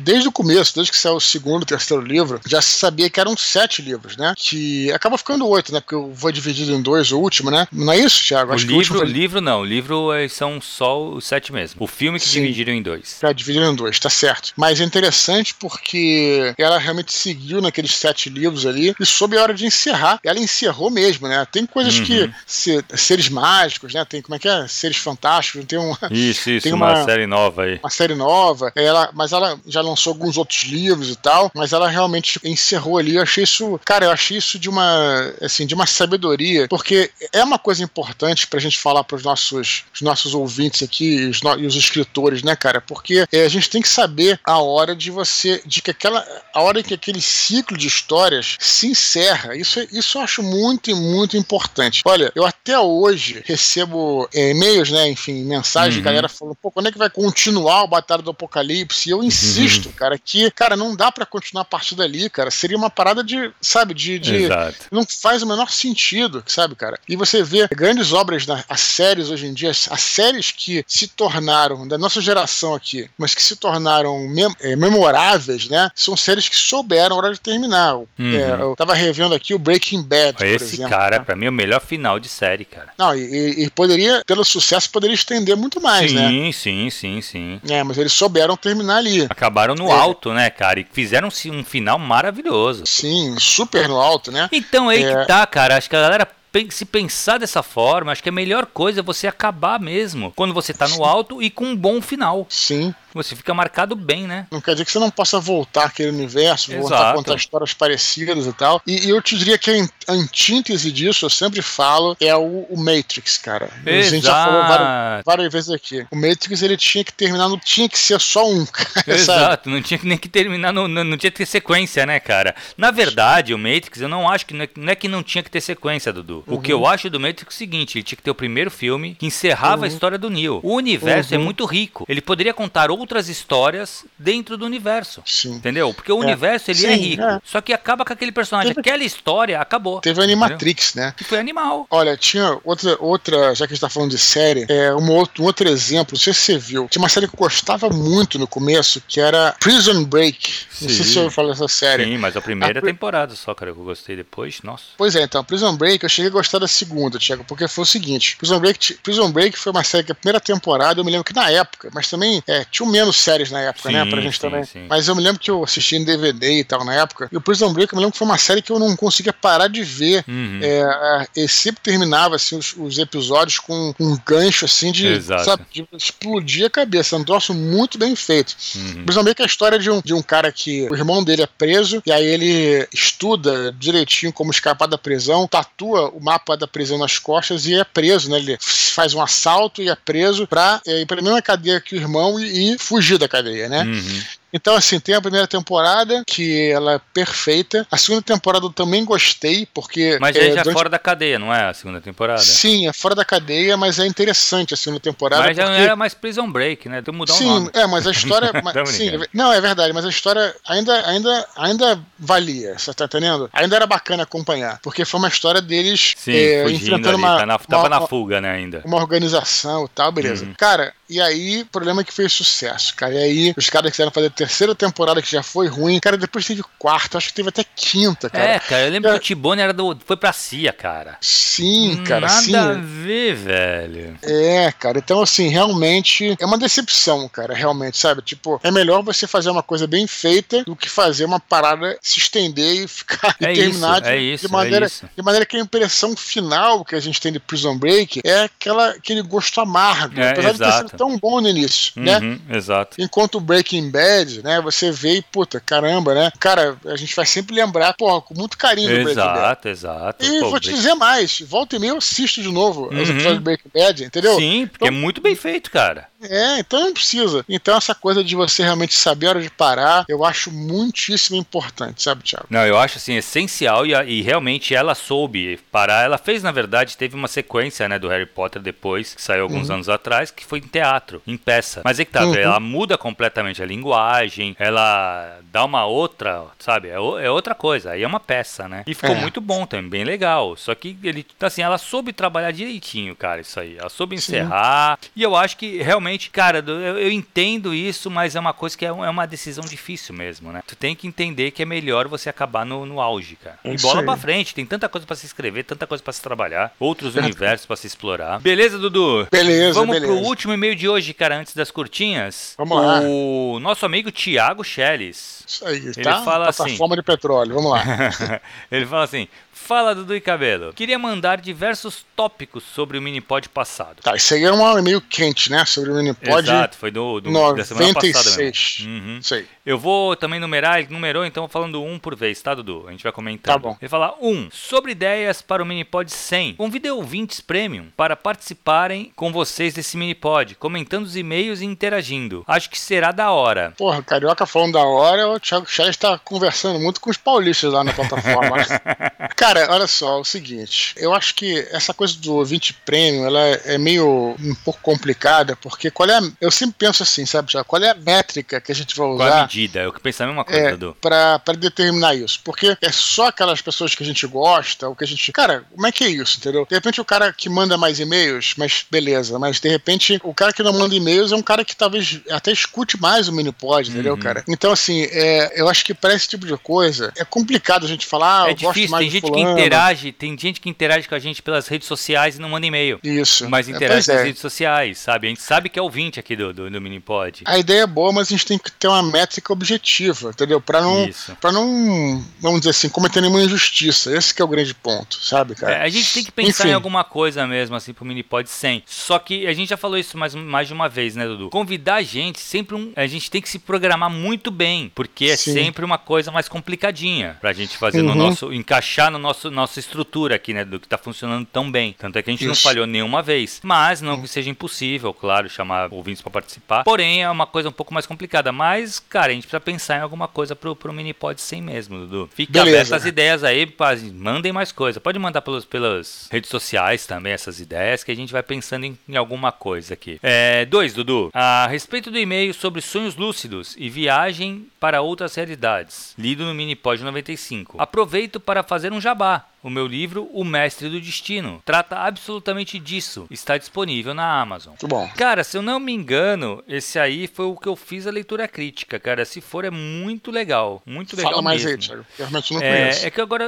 desde o começo, desde que saiu o segundo, terceiro livro, já se sabia que eram sete livros, né? Que acaba ficando oito, né? Porque eu vou dividido em dois, o último, né? Não é isso, Thiago? O Acho que o livro, foi livro não. O livro é- são só os sete mesmo. O filme que Sim. dividiram em dois. Já dividiram em dois, tá certo. Mas é interessante porque ela realmente seguiu naqueles sete livros ali e soube a hora de encerrar. Ela encerrou mesmo, né? Tem coisas Uhum. que. se- seres mágicos, né? Tem como é que é? Seres fantásticos, tem um. Isso, isso, Tem uma... uma- série nova aí. uma série nova, ela, mas ela já lançou alguns outros livros e tal, mas ela realmente encerrou ali. Eu achei isso, cara, eu achei isso de uma, assim, de uma sabedoria, porque é uma coisa importante pra gente falar pros nossos, os nossos ouvintes aqui os no- e os escritores, né, cara? Porque é, a gente tem que saber a hora de você, de que aquela, a hora em que aquele ciclo de histórias se encerra. Isso, isso eu acho muito e muito importante. Olha, eu até hoje recebo é, e-mails, né, enfim, mensagens de Uhum. galera falando, pô, quando é que vai continuar o Batalha do Apocalipse? E eu insisto, cara, que, cara, não dá pra continuar a partir dali, cara. Seria uma parada de, sabe, de. de não faz o menor sentido, sabe, cara? E você vê grandes obras, na, as séries hoje em dia, as, as séries que se tornaram, da nossa geração aqui, mas que se tornaram mem- eh, memoráveis, né? São séries que souberam a hora de terminar. Uhum. É, eu tava revendo aqui o Breaking Bad, por Esse exemplo. cara, né? pra mim, é o melhor final de série, cara. Não, e, e- poderia, pelo sucesso, poderia estender muito mais, sim, né? sim, sim, sim. É, mas eles souberam terminar ali. Acabaram no É. alto, né, cara? E fizeram um final maravilhoso. Sim, super no alto, né? Então aí É. que tá, cara. Acho que a galera se pensar dessa forma, acho que a melhor coisa é você acabar mesmo. Quando você tá no alto e com um bom final. Sim. Você fica marcado bem, né? Não quer dizer que você não possa voltar àquele universo, voltar Exato. a contar histórias parecidas e tal. E, e eu te diria que a an- antítese disso, eu sempre falo, é o, o Matrix, cara. A gente já falou várias, Exato. várias vezes aqui. O Matrix, ele tinha que terminar, no, tinha que ser só um, cara? Exato, não tinha que nem que terminar, no- no- não, tinha que ter sequência, né, cara? Na verdade, o Matrix, eu não acho que não é, não é que não tinha que ter sequência, Dudu. O Uhum. que eu acho do Matrix é o seguinte: ele tinha que ter o primeiro filme que encerrava a história do Neo. O universo é Uhum. muito rico. Ele poderia contar outras histórias dentro do universo. Sim. Entendeu? Porque o É. universo ele é Sim, rico. é. Só que acaba com aquele personagem. Teve- Aquela história acabou. Teve a Animatrix, né? Que foi animal. Olha, tinha outra, outra, já que a gente tá falando de série, é, um, outro, um outro exemplo, não sei se você viu, tinha uma série que eu gostava muito no começo, que era Prison Break. Não sei se Sim. você ouviu falar dessa série. Sim, mas a primeira A temporada só, cara, que eu gostei depois. Nossa. Pois é, então, Prison Break, eu cheguei a gostar da segunda, Thiago, porque foi o seguinte: Prison Break, Prison Break foi uma série que a primeira temporada, eu me lembro que na época, mas também é, tinha menos séries na época, né, Sim, pra gente sim, também. sim. Mas eu me lembro que eu assisti em DVD e tal na época, e o Prison Break eu me lembro que foi uma série que eu não conseguia parar de ver. Uhum. É, é, ele sempre terminava assim, os, os episódios com um gancho assim de, sabe, de explodir a cabeça. É um troço muito bem feito. Uhum. Prison Break é a história de um, de um cara que o irmão dele é preso, e aí ele estuda direitinho como escapar da prisão, tatua o mapa da prisão nas costas e é preso, né? Ele faz um assalto e é preso pra é, ir pra mesma cadeia que o irmão e, e fugir da cadeia, né? Uhum. Então, assim, tem a primeira temporada, que ela é perfeita. A segunda temporada eu também gostei, porque. Mas é, já é durante- fora da cadeia, não é? A segunda temporada. Sim, é fora da cadeia, mas é interessante a segunda temporada. Mas já porque... era mais Prison Break, né? Tem que mudar o Sim, nome. é, mas a história. mas- Tô sim, é- não, é verdade, mas a história ainda, ainda, ainda valia, você tá entendendo? Ainda era bacana acompanhar, porque foi uma história deles Sim, é, enfrentando ali. uma, tá na- tava uma, na fuga, né, ainda. uma organização e tal, beleza. Uhum. Cara, e aí, o problema é que fez sucesso, cara. E aí, os caras quiseram fazer a terceira temporada, que já foi ruim. Cara, depois teve quarta, acho que teve até quinta, cara. É, cara, eu lembro É. que o Tibone era do, foi pra CIA, cara. Sim, cara, Nada sim. a ver, velho. É, cara, então assim, realmente é uma decepção, cara, realmente, sabe? Tipo, é melhor você fazer uma coisa bem feita do que fazer uma parada se estender e ficar É e terminar isso, de, é isso, de maneira é isso. de maneira que a impressão final que a gente tem de Prison Break é aquela aquele gosto amargo. É, Apesar de ter exato. sido tão bom no início, né? Uhum, exato. Enquanto o Breaking Bad, né, você vê e, puta, caramba, né? Cara, a gente vai sempre lembrar, porra, com muito carinho do Breaking Bad. Exato, exato. E Pô, vou te dizer mais, volta e meia eu assisto de novo os Uhum. episódios do Breaking Bad, entendeu? Sim, porque é muito bem feito, cara. É, então não precisa. Então essa coisa de você realmente saber a hora de parar, eu acho muitíssimo importante, sabe, Thiago? Não, eu acho assim essencial e, e realmente ela soube parar. Ela fez, na verdade, teve uma sequência, né, do Harry Potter depois, que saiu alguns anos atrás, que foi em teatro, em peça. Mas é que tá, Uhum. ela muda completamente a linguagem, ela dá uma outra, sabe? É, é outra coisa. Aí é uma peça, né? E ficou É. muito bom também, bem legal. Só que ele, assim, ela soube trabalhar direitinho, cara, isso aí. Ela soube Sim. encerrar. E eu acho que realmente, cara, do- eu, eu entendo isso, mas é uma coisa que é, um- é uma decisão difícil mesmo, né? Tu tem que entender que é melhor você acabar no, no auge, cara. E Isso bola aí. pra frente, tem tanta coisa pra se escrever, tanta coisa pra se trabalhar, outros universos pra se explorar. Beleza, Dudu? Beleza, Vamos beleza. pro último e-mail de hoje, cara, antes das curtinhas. Vamos lá. O nosso amigo Thiago Schelles. Isso aí, Ele tá? fala assim- Plataforma de petróleo, vamos lá. Ele fala assim: Fala Dudu e Cabelo. Queria mandar diversos tópicos sobre o Minipod passado. Tá, isso aí é um e-mail quente, né? Sobre o Minipod Exato, foi do, do da semana passada 96. mesmo. Uhum. Isso aí. Eu vou também numerar, ele numerou, então falando um por vez, tá, Dudu? A gente vai comentando. Tá bom. Ele fala: um, sobre ideias para o Minipod 100. Convidei ouvintes premium para participarem com vocês desse Minipod, comentando os e-mails e interagindo. Acho que será da hora. Porra, o Carioca falando da hora, o Thiago Chaves tá conversando muito com os paulistas lá na plataforma. Cara, olha só, é o seguinte, eu acho que essa coisa do ouvinte premium, ela é meio um pouco complicada, porque qual é a, eu sempre penso assim, sabe, Thiago, qual é a métrica que a gente vai a usar medida? Eu penso a mesma coisa, é, Dudu. pra, pra determinar isso. Porque é só aquelas pessoas que a gente gosta, ou que a gente. Cara, como é que é isso, entendeu? De repente o cara que manda mais e-mails, mas beleza, mas de repente o cara que não manda e-mails é um cara que talvez até escute mais o Minipod, entendeu, Uhum. cara? Então, assim, é, eu acho que pra esse tipo de coisa é complicado a gente falar, ah, é eu gosto difícil, mais tem gente fulano. que interage, tem gente que interage com a gente pelas redes sociais e não manda e-mail. Isso. Mas É, interage pois nas é. redes sociais, sabe? A gente sabe que é ouvinte aqui do, do, do Minipod. A ideia é boa, mas a gente tem que ter uma métrica objetiva, entendeu? Pra não, pra não, vamos dizer assim, cometer nenhuma injustiça. Esse que é o grande ponto, sabe, cara? É, a gente tem que pensar Enfim. em alguma coisa mesmo, assim, pro Minipod 100. Só que a gente já falou isso mais, mais de uma vez, né, Dudu? Convidar a gente, sempre um. A gente tem que se programar muito bem, porque é Sim. sempre uma coisa mais complicadinha pra gente fazer no Uhum. nosso. encaixar no nosso nossa estrutura aqui, né, do que tá funcionando tão bem. Tanto é que a gente não Isso. falhou nenhuma vez. Mas não que seja impossível, claro, chamar ouvintes pra participar. Porém, é uma coisa um pouco mais complicada. Mas, cara, a gente precisa pensar em alguma coisa pro, pro Minipod 100 mesmo, Dudu. Fique Beleza. aberto às ideias aí, mandem mais coisa. Pode mandar pelos, pelas redes sociais também essas ideias, que a gente vai pensando em, em alguma coisa aqui. É, dois, Dudu. A respeito do e-mail sobre sonhos lúcidos e viagem para outras realidades, lido no Minipod 95. Aproveito para fazer um jabá. O meu livro, O Mestre do Destino, trata absolutamente disso. Está disponível na Amazon. Muito bom. Cara, se eu não me engano, esse aí foi o que eu fiz a leitura crítica, cara. Se for, é muito legal. Muito legal Fala mais mesmo. aí, Thiago. Eu realmente não conheço. É, é que agora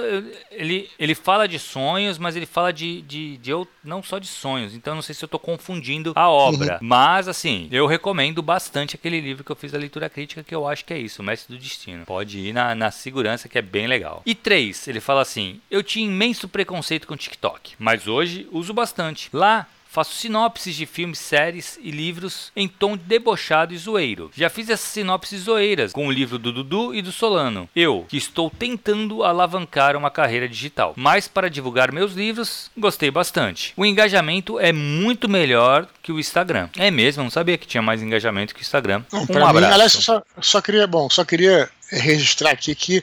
ele, ele fala de sonhos, mas ele fala de, de, de eu- não só de sonhos. Então não sei se eu tô confundindo a obra. Mas assim, eu recomendo bastante aquele livro que eu fiz a leitura crítica, que eu acho que é isso, Mestre do Destino. Pode ir na, na segurança, que é bem legal. E três, ele fala assim: Eu tinha imenso preconceito com TikTok, mas hoje uso bastante. Lá Faço sinopses de filmes, séries e livros em tom debochado e zoeiro. Já fiz essas sinopses zoeiras com o livro do Dudu e do Solano. Eu, que estou tentando alavancar uma carreira digital. Mas para divulgar meus livros, gostei bastante. O engajamento é muito melhor que o Instagram. É mesmo, não sabia que tinha mais engajamento que o Instagram. Não, Um pra mim, abraço. aliás, eu só, só queria, bom, só queria registrar aqui que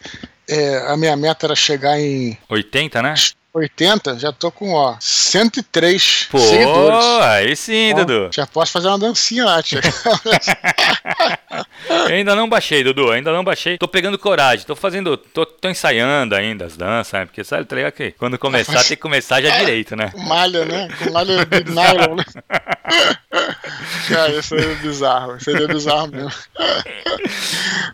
é, a minha meta era chegar em 80, né? 80, já tô com, ó, 103 Pô, seguidores. aí sim, Dudu. Já posso fazer uma dancinha lá, tia. Eu ainda não baixei, Dudu, ainda não baixei. Tô pegando coragem, tô fazendo, tô, tô ensaiando ainda as danças, né? Porque sabe, tá ligado que quando começar tem que começar já direito, né? Com malha, né? Com malha de nylon, né? Cara, isso é bizarro. Isso é bizarro mesmo.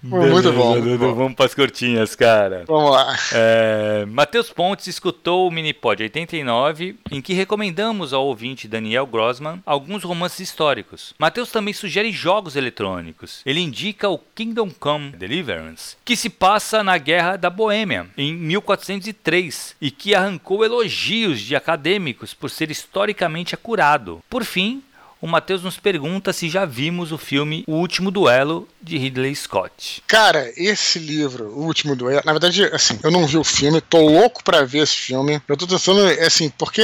Muito bom. Beleza, muito Dudu, bom. vamos pras curtinhas, cara. Vamos lá. É, Matheus Pontes escutou o Minipod 89, em que recomendamos ao ouvinte Daniel Grossman alguns romances históricos. Matheus também sugere jogos eletrônicos. Ele indica o Kingdom Come Deliverance, que se passa na Guerra da Boêmia, em 1403, e que arrancou elogios de acadêmicos por ser historicamente acurado. Por fim, o Matheus nos pergunta se já vimos o filme O Último Duelo de Ridley Scott. Cara, esse livro, O Último Duelo, na verdade, assim, eu não vi o filme, tô louco pra ver esse filme. Eu tô tentando, assim, porque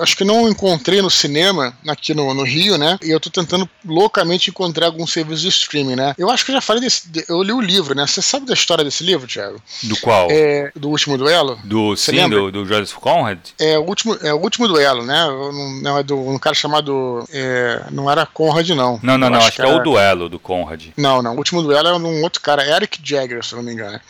acho que não encontrei no cinema, aqui no, no Rio, né? E eu tô tentando loucamente encontrar algum serviço de streaming, né? Eu acho que eu já falei desse. Eu li o livro, né? Você sabe da história desse livro, Thiago? Do qual? É, do Último Duelo? Do, Você sim, lembra? do, do Joseph Conrad? É o último, é o último duelo, né? Não é do um cara chamado. É, não era Conrad, não. Não, não, não. Acho, que, era... é o duelo do Conrad. Não, não. O último duelo é um outro cara, Eric Jagger, se não me engano.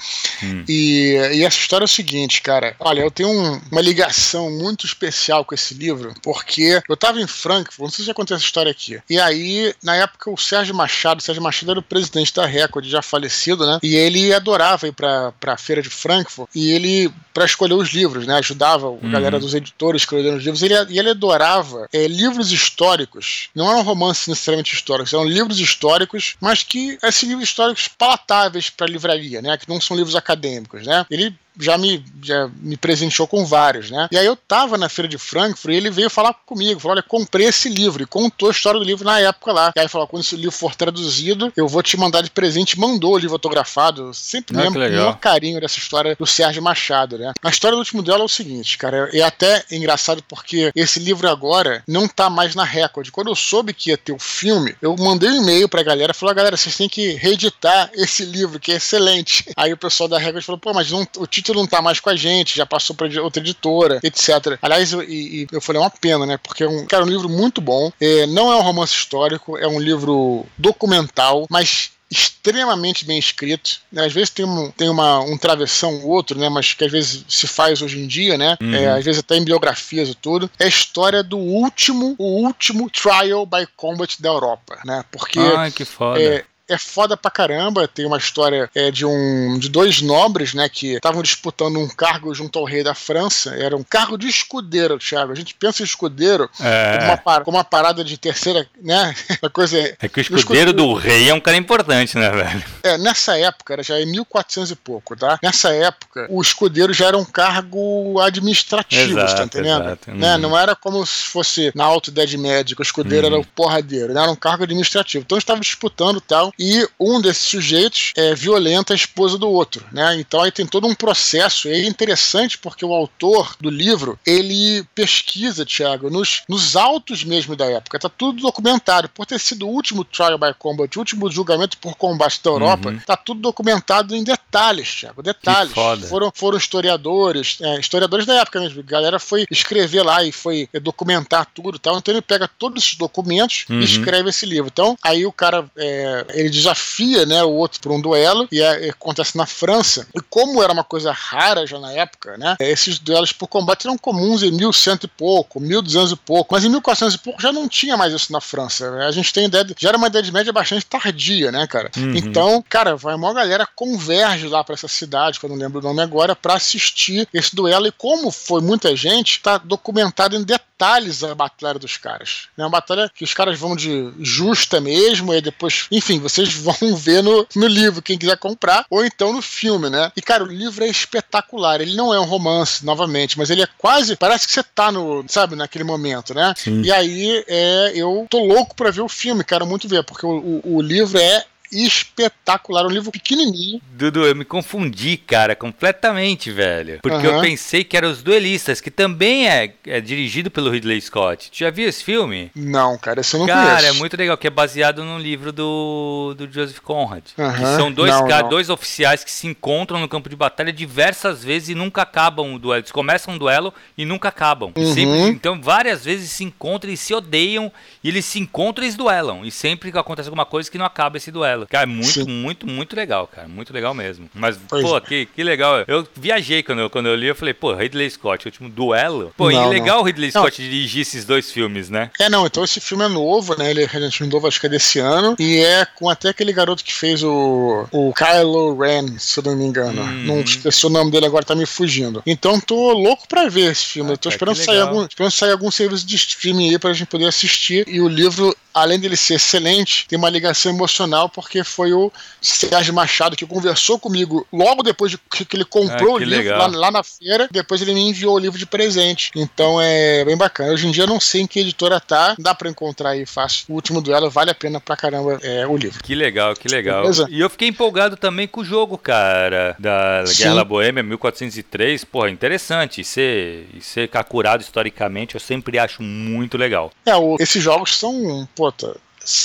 Hum. E, e essa história é o seguinte, cara. Olha, eu tenho um, uma ligação muito especial com esse livro, porque eu tava em Frankfurt, não sei se já contei essa história aqui. E aí, na época, o Sérgio Machado, o Sérgio Machado era o presidente da Record, já falecido, né? E ele adorava ir pra, pra feira de Frankfurt e ele, para escolher os livros, né? Ajudava a galera uhum. dos editores escolhendo os livros. Ele, e ele adorava é, livros históricos. Não eram romances necessariamente históricos, eram livros históricos, mas que, esses livros históricos palatáveis para livraria, né? Que não são livros acadêmicos, né? Ele já me, já me presenteou com vários, né? E aí eu tava na feira de Frankfurt e ele veio falar comigo, falou, olha, comprei esse livro e contou a história do livro na época lá. E aí falou, quando esse livro for traduzido, eu vou te mandar de presente. Mandou o livro autografado, sempre ah, lembro com um carinho dessa história do Sérgio Machado, né? A história do último dela é o seguinte, cara, é até engraçado porque esse livro agora não tá mais na Record. Quando eu soube que ia ter o filme, eu mandei um e-mail pra galera, falou, galera, vocês têm que reeditar esse livro, que é excelente. Aí o pessoal da Record falou, pô, mas não, o título título não tá mais com a gente, já passou para outra editora, etc. Aliás, eu, e, e eu falei, é uma pena, né? Porque é um, cara, um livro muito bom. É, não é um romance histórico, é um livro documental, mas extremamente bem escrito. Né? Às vezes tem, um, tem uma, um travessão ou outro, né? mas que às vezes se faz hoje em dia, né? Uhum. É, às vezes até em biografias e tudo. É a história do último, o último trial by combat da Europa, né? Porque Ai, que foda. É, é foda pra caramba. Tem uma história é, de um de dois nobres, né, que estavam disputando um cargo junto ao rei da França. Era um cargo de escudeiro, Thiago. A gente pensa em escudeiro é. como, uma, como uma parada de terceira, né? Uma coisa é que o escudeiro, escudeiro, do rei é um cara importante, né, velho? É, nessa época, era já em 1400 e pouco, tá? Nessa época, o escudeiro já era um cargo administrativo, exato, tá entendendo? Exato. Né? Uhum. Não era como se fosse na Alta Idade Média, o escudeiro uhum. era o porradeiro, né? era um cargo administrativo. Então, estavam disputando tal e um desses sujeitos é, violenta a esposa do outro, né? Então aí tem todo um processo. E é interessante porque o autor do livro ele pesquisa, Thiago, nos, nos autos mesmo da época. Tá tudo documentado. Por ter sido o último trial by combat, o último julgamento por combate da Europa, uhum. tá tudo documentado em detalhes, Thiago. Detalhes. Foram, foram historiadores, é, historiadores da época mesmo. A galera foi escrever lá e foi é, documentar tudo, tal. Então ele pega todos esses documentos uhum. e escreve esse livro. Então aí o cara é, ele desafia né, o outro por um duelo, e é, acontece na França. E como era uma coisa rara já na época, né, esses duelos por combate eram comuns em 1100 e pouco, 1200 e pouco, mas em 1400 e pouco já não tinha mais isso na França. A gente tem ideia, de, já era uma idade média bastante tardia, né, cara? Uhum. Então, cara, vai uma galera converge lá para essa cidade, que eu não lembro o nome agora, para assistir esse duelo. E como foi muita gente, tá documentado em detalhes a batalha dos caras. É uma batalha que os caras vão de justa mesmo, e depois, enfim, vocês vocês vão ver no, no livro, quem quiser comprar, ou então no filme, né? E, cara, o livro é espetacular. Ele não é um romance, novamente, mas ele é quase. Parece que você tá no, sabe, naquele momento, né? Sim. E aí é, eu tô louco pra ver o filme, quero muito ver, porque o, o, o livro é espetacular, um livro pequenininho. Dudu, eu me confundi, cara, completamente, velho. Porque uhum. eu pensei que eram os duelistas, que também é, é, dirigido pelo Ridley Scott. Tu já viu esse filme? Não, cara, esse eu não cara. Cara, é muito legal, que é baseado num livro do, do Joseph Conrad. Uhum. são dois, não, não. dois oficiais que se encontram no campo de batalha diversas vezes e nunca acabam o duelo. Eles começam um duelo e nunca acabam. Uhum. Sempre, então, várias vezes se encontram e se odeiam, e eles se encontram e eles duelam. E sempre que acontece alguma coisa que não acaba esse duelo. Cara, é muito, Sim. muito, muito legal, cara. Muito legal mesmo. Mas, pois pô, é. que, que legal. Eu viajei quando eu, quando eu li, eu falei, pô, Ridley Scott, último duelo. Pô, não, e legal o Ridley Scott não. dirigir esses dois filmes, né? É, não, então esse filme é novo, né? Ele é relativamente novo, acho que é desse ano. E é com até aquele garoto que fez o, o Kylo Ren, se eu não me engano. Hum. Não esqueci o nome dele agora, tá me fugindo. Então tô louco pra ver esse filme. Ah, tô esperando sair, algum, esperando sair algum serviço de streaming aí pra gente poder assistir. E o livro, além dele ser excelente, tem uma ligação emocional, porque porque foi o Sérgio Machado que conversou comigo logo depois de que ele comprou Ah, o livro lá, lá na feira. Depois ele me enviou o livro de presente. Então é bem bacana. Hoje em dia eu não sei em que editora tá. Dá pra encontrar aí fácil. O último duelo vale a pena pra caramba é, o livro. Que legal, que legal. Beleza? E eu fiquei empolgado também com o jogo, cara, da Sim. Guerra da Boêmia 1403. Porra, interessante. E ser, e ser capurado historicamente eu sempre acho muito legal. É, o- esses jogos são, puta,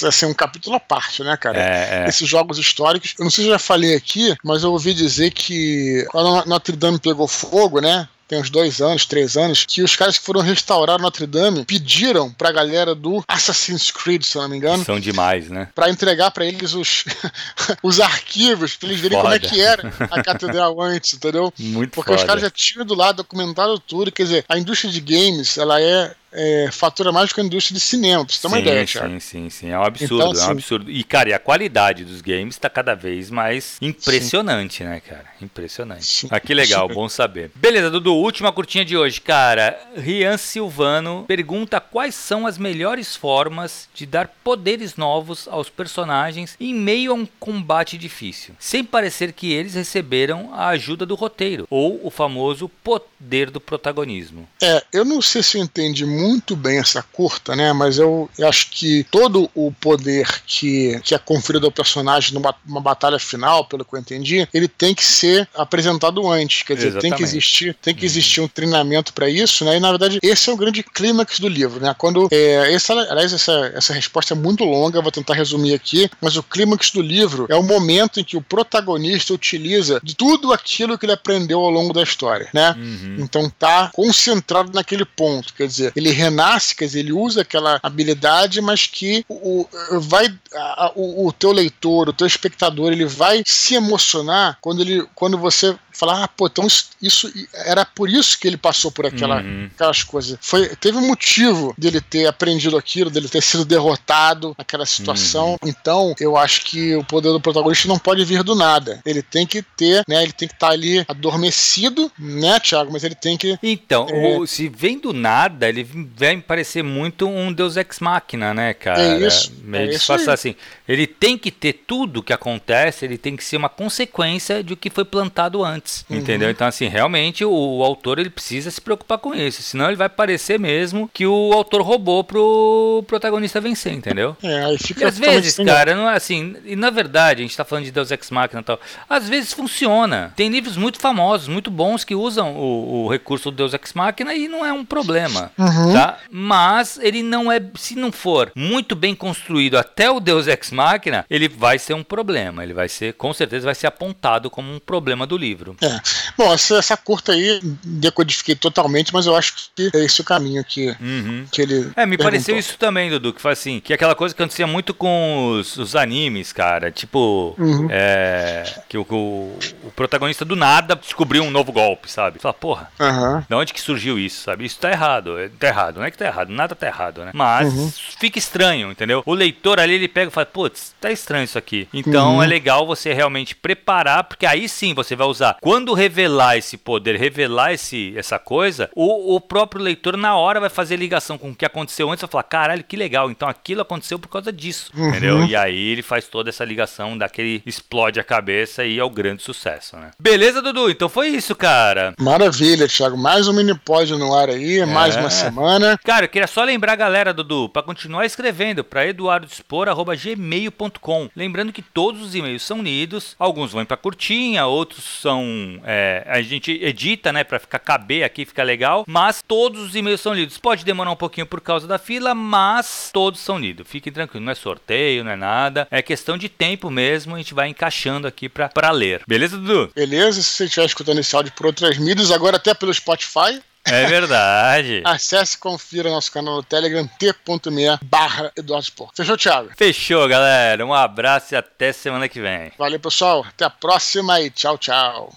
assim, um capítulo à parte, né, cara? É, é. Esses jogos históricos, eu não sei se eu já falei aqui, mas eu ouvi dizer que quando Notre Dame pegou fogo, né? Tem uns dois anos, três anos, que os caras que foram restaurar Notre Dame pediram pra galera do Assassin's Creed, se eu não me engano, São demais, né? pra entregar pra eles os, os arquivos, pra eles verem como é Foda. que era a catedral antes, entendeu? Muito Porque os foda. caras já tinham do lado documentado tudo. Quer dizer, a indústria de games, ela é, é fatura mais do que a indústria de cinema, pra você ter uma sim, ideia, sim, Thiago. sim, sim. É um absurdo, Então, é um assim- absurdo. E, cara, e a qualidade dos games tá cada vez mais impressionante, né, cara? Impressionante. Sim. Ah, que legal, bom saber. Beleza, Dudu, última curtinha de hoje, cara. Rian Silvano pergunta quais são as melhores formas de dar poderes novos aos personagens em meio a um combate difícil, sem parecer que eles receberam a ajuda do roteiro, ou o famoso poder do protagonismo. É, eu não sei se eu entendi muito bem essa curta, né? Mas eu, eu acho que todo o poder que, que é conferido ao personagem numa, numa batalha final, pelo que eu entendi, ele tem que ser apresentado antes. Quer dizer, tem que Exatamente. existir, tem que existir um treinamento para isso, né? E na verdade, esse é o grande clímax do livro, né? Quando. É, essa, aliás, essa, essa resposta é muito longa, vou tentar resumir aqui, mas o clímax do livro é o momento em que o protagonista utiliza de tudo aquilo que ele aprendeu ao longo da história, né? Então tá concentrado naquele ponto, quer dizer, ele renasce, quer dizer, ele usa aquela habilidade, mas que o, o- vai a- o, o teu leitor, o teu espectador, ele vai se emocionar quando ele quando você falar, ah, pô, então isso, isso era por isso que ele passou por aquela, Uhum. aquelas coisas. Foi, teve um motivo dele ter aprendido aquilo, dele ter sido derrotado naquela situação. Então, eu acho que o poder do protagonista não pode vir do nada. Ele tem que ter, né? Ele tem que estar ali adormecido, né, Thiago? Mas ele tem que. Então, É. se vem do nada, ele vem parecer muito um Deus Ex Machina, né, cara? É isso, Meio é isso assim. Ele tem que ter tudo que acontece, ele tem que ser uma consequência de o que foi plantado antes, Uhum. entendeu? Então, assim, realmente o, o autor ele precisa se preocupar com isso, senão ele vai parecer mesmo que o autor roubou pro protagonista vencer, entendeu? É, aí E fica às totalmente vezes, cara, não é assim. E na verdade, a gente tá falando de Deus Ex Machina e tal. Às vezes funciona. Tem livros muito famosos, muito bons que usam o, o recurso do Deus Ex Machina e não é um problema. Uhum. Tá? Mas ele não é. Se não for muito bem construído até o Deus Ex Machina, ele vai ser um problema. Ele vai ser, com certeza, vai ser apontado como um problema do livro. É. Bom, essa, essa curta aí decodifiquei totalmente, mas eu acho que é esse o caminho que, Uhum. que ele. É, me pareceu perguntou. isso também, Dudu, que foi assim, que é aquela coisa que acontecia muito com os, os animes, cara, tipo, Uhum. é, que o, o, o protagonista do nada descobriu um novo golpe, sabe? Fala, porra, Aham. da onde que surgiu isso, sabe? Isso tá errado, é, tá errado, não é que tá errado, nada tá errado, né? Mas Uhum. fica estranho, entendeu? O leitor ali, ele pega e fala, putz, tá estranho isso aqui. Então Uhum. é legal você realmente preparar, porque aí sim você vai usar. Quando revelar esse poder, revelar esse, essa coisa, o, o próprio leitor na hora vai fazer ligação com o que aconteceu antes, vai falar, caralho, que legal, então aquilo aconteceu por causa disso, Uhum. entendeu? E aí ele faz toda essa ligação daquele explode a cabeça e é o grande sucesso, né? Beleza, Dudu? Então foi isso, cara. Maravilha, Thiago. Mais um mini pod no ar aí, mais uma semana. Cara, eu queria só lembrar a galera, Dudu, pra continuar escrevendo para eduardodispor.gmail.com. Lembrando que todos os e-mails são lidos, alguns vão pra curtinha, outros são. é, a gente edita, né, pra ficar caber aqui, fica legal, mas todos os e-mails são lidos. Pode demorar um pouquinho por causa da fila, mas todos são lidos. Fiquem tranquilos, não é sorteio, não é nada, é questão de tempo mesmo, a gente vai encaixando aqui pra, pra ler. Beleza, Dudu? Beleza? Se você estiver escutando esse áudio por outras mídias, agora até pelo Spotify, É verdade. acesse e confira nosso canal no Telegram, t.me barra. Fechou, Thiago? Fechou, galera. Um abraço e até semana que vem. Valeu, pessoal. Até a próxima e tchau, tchau.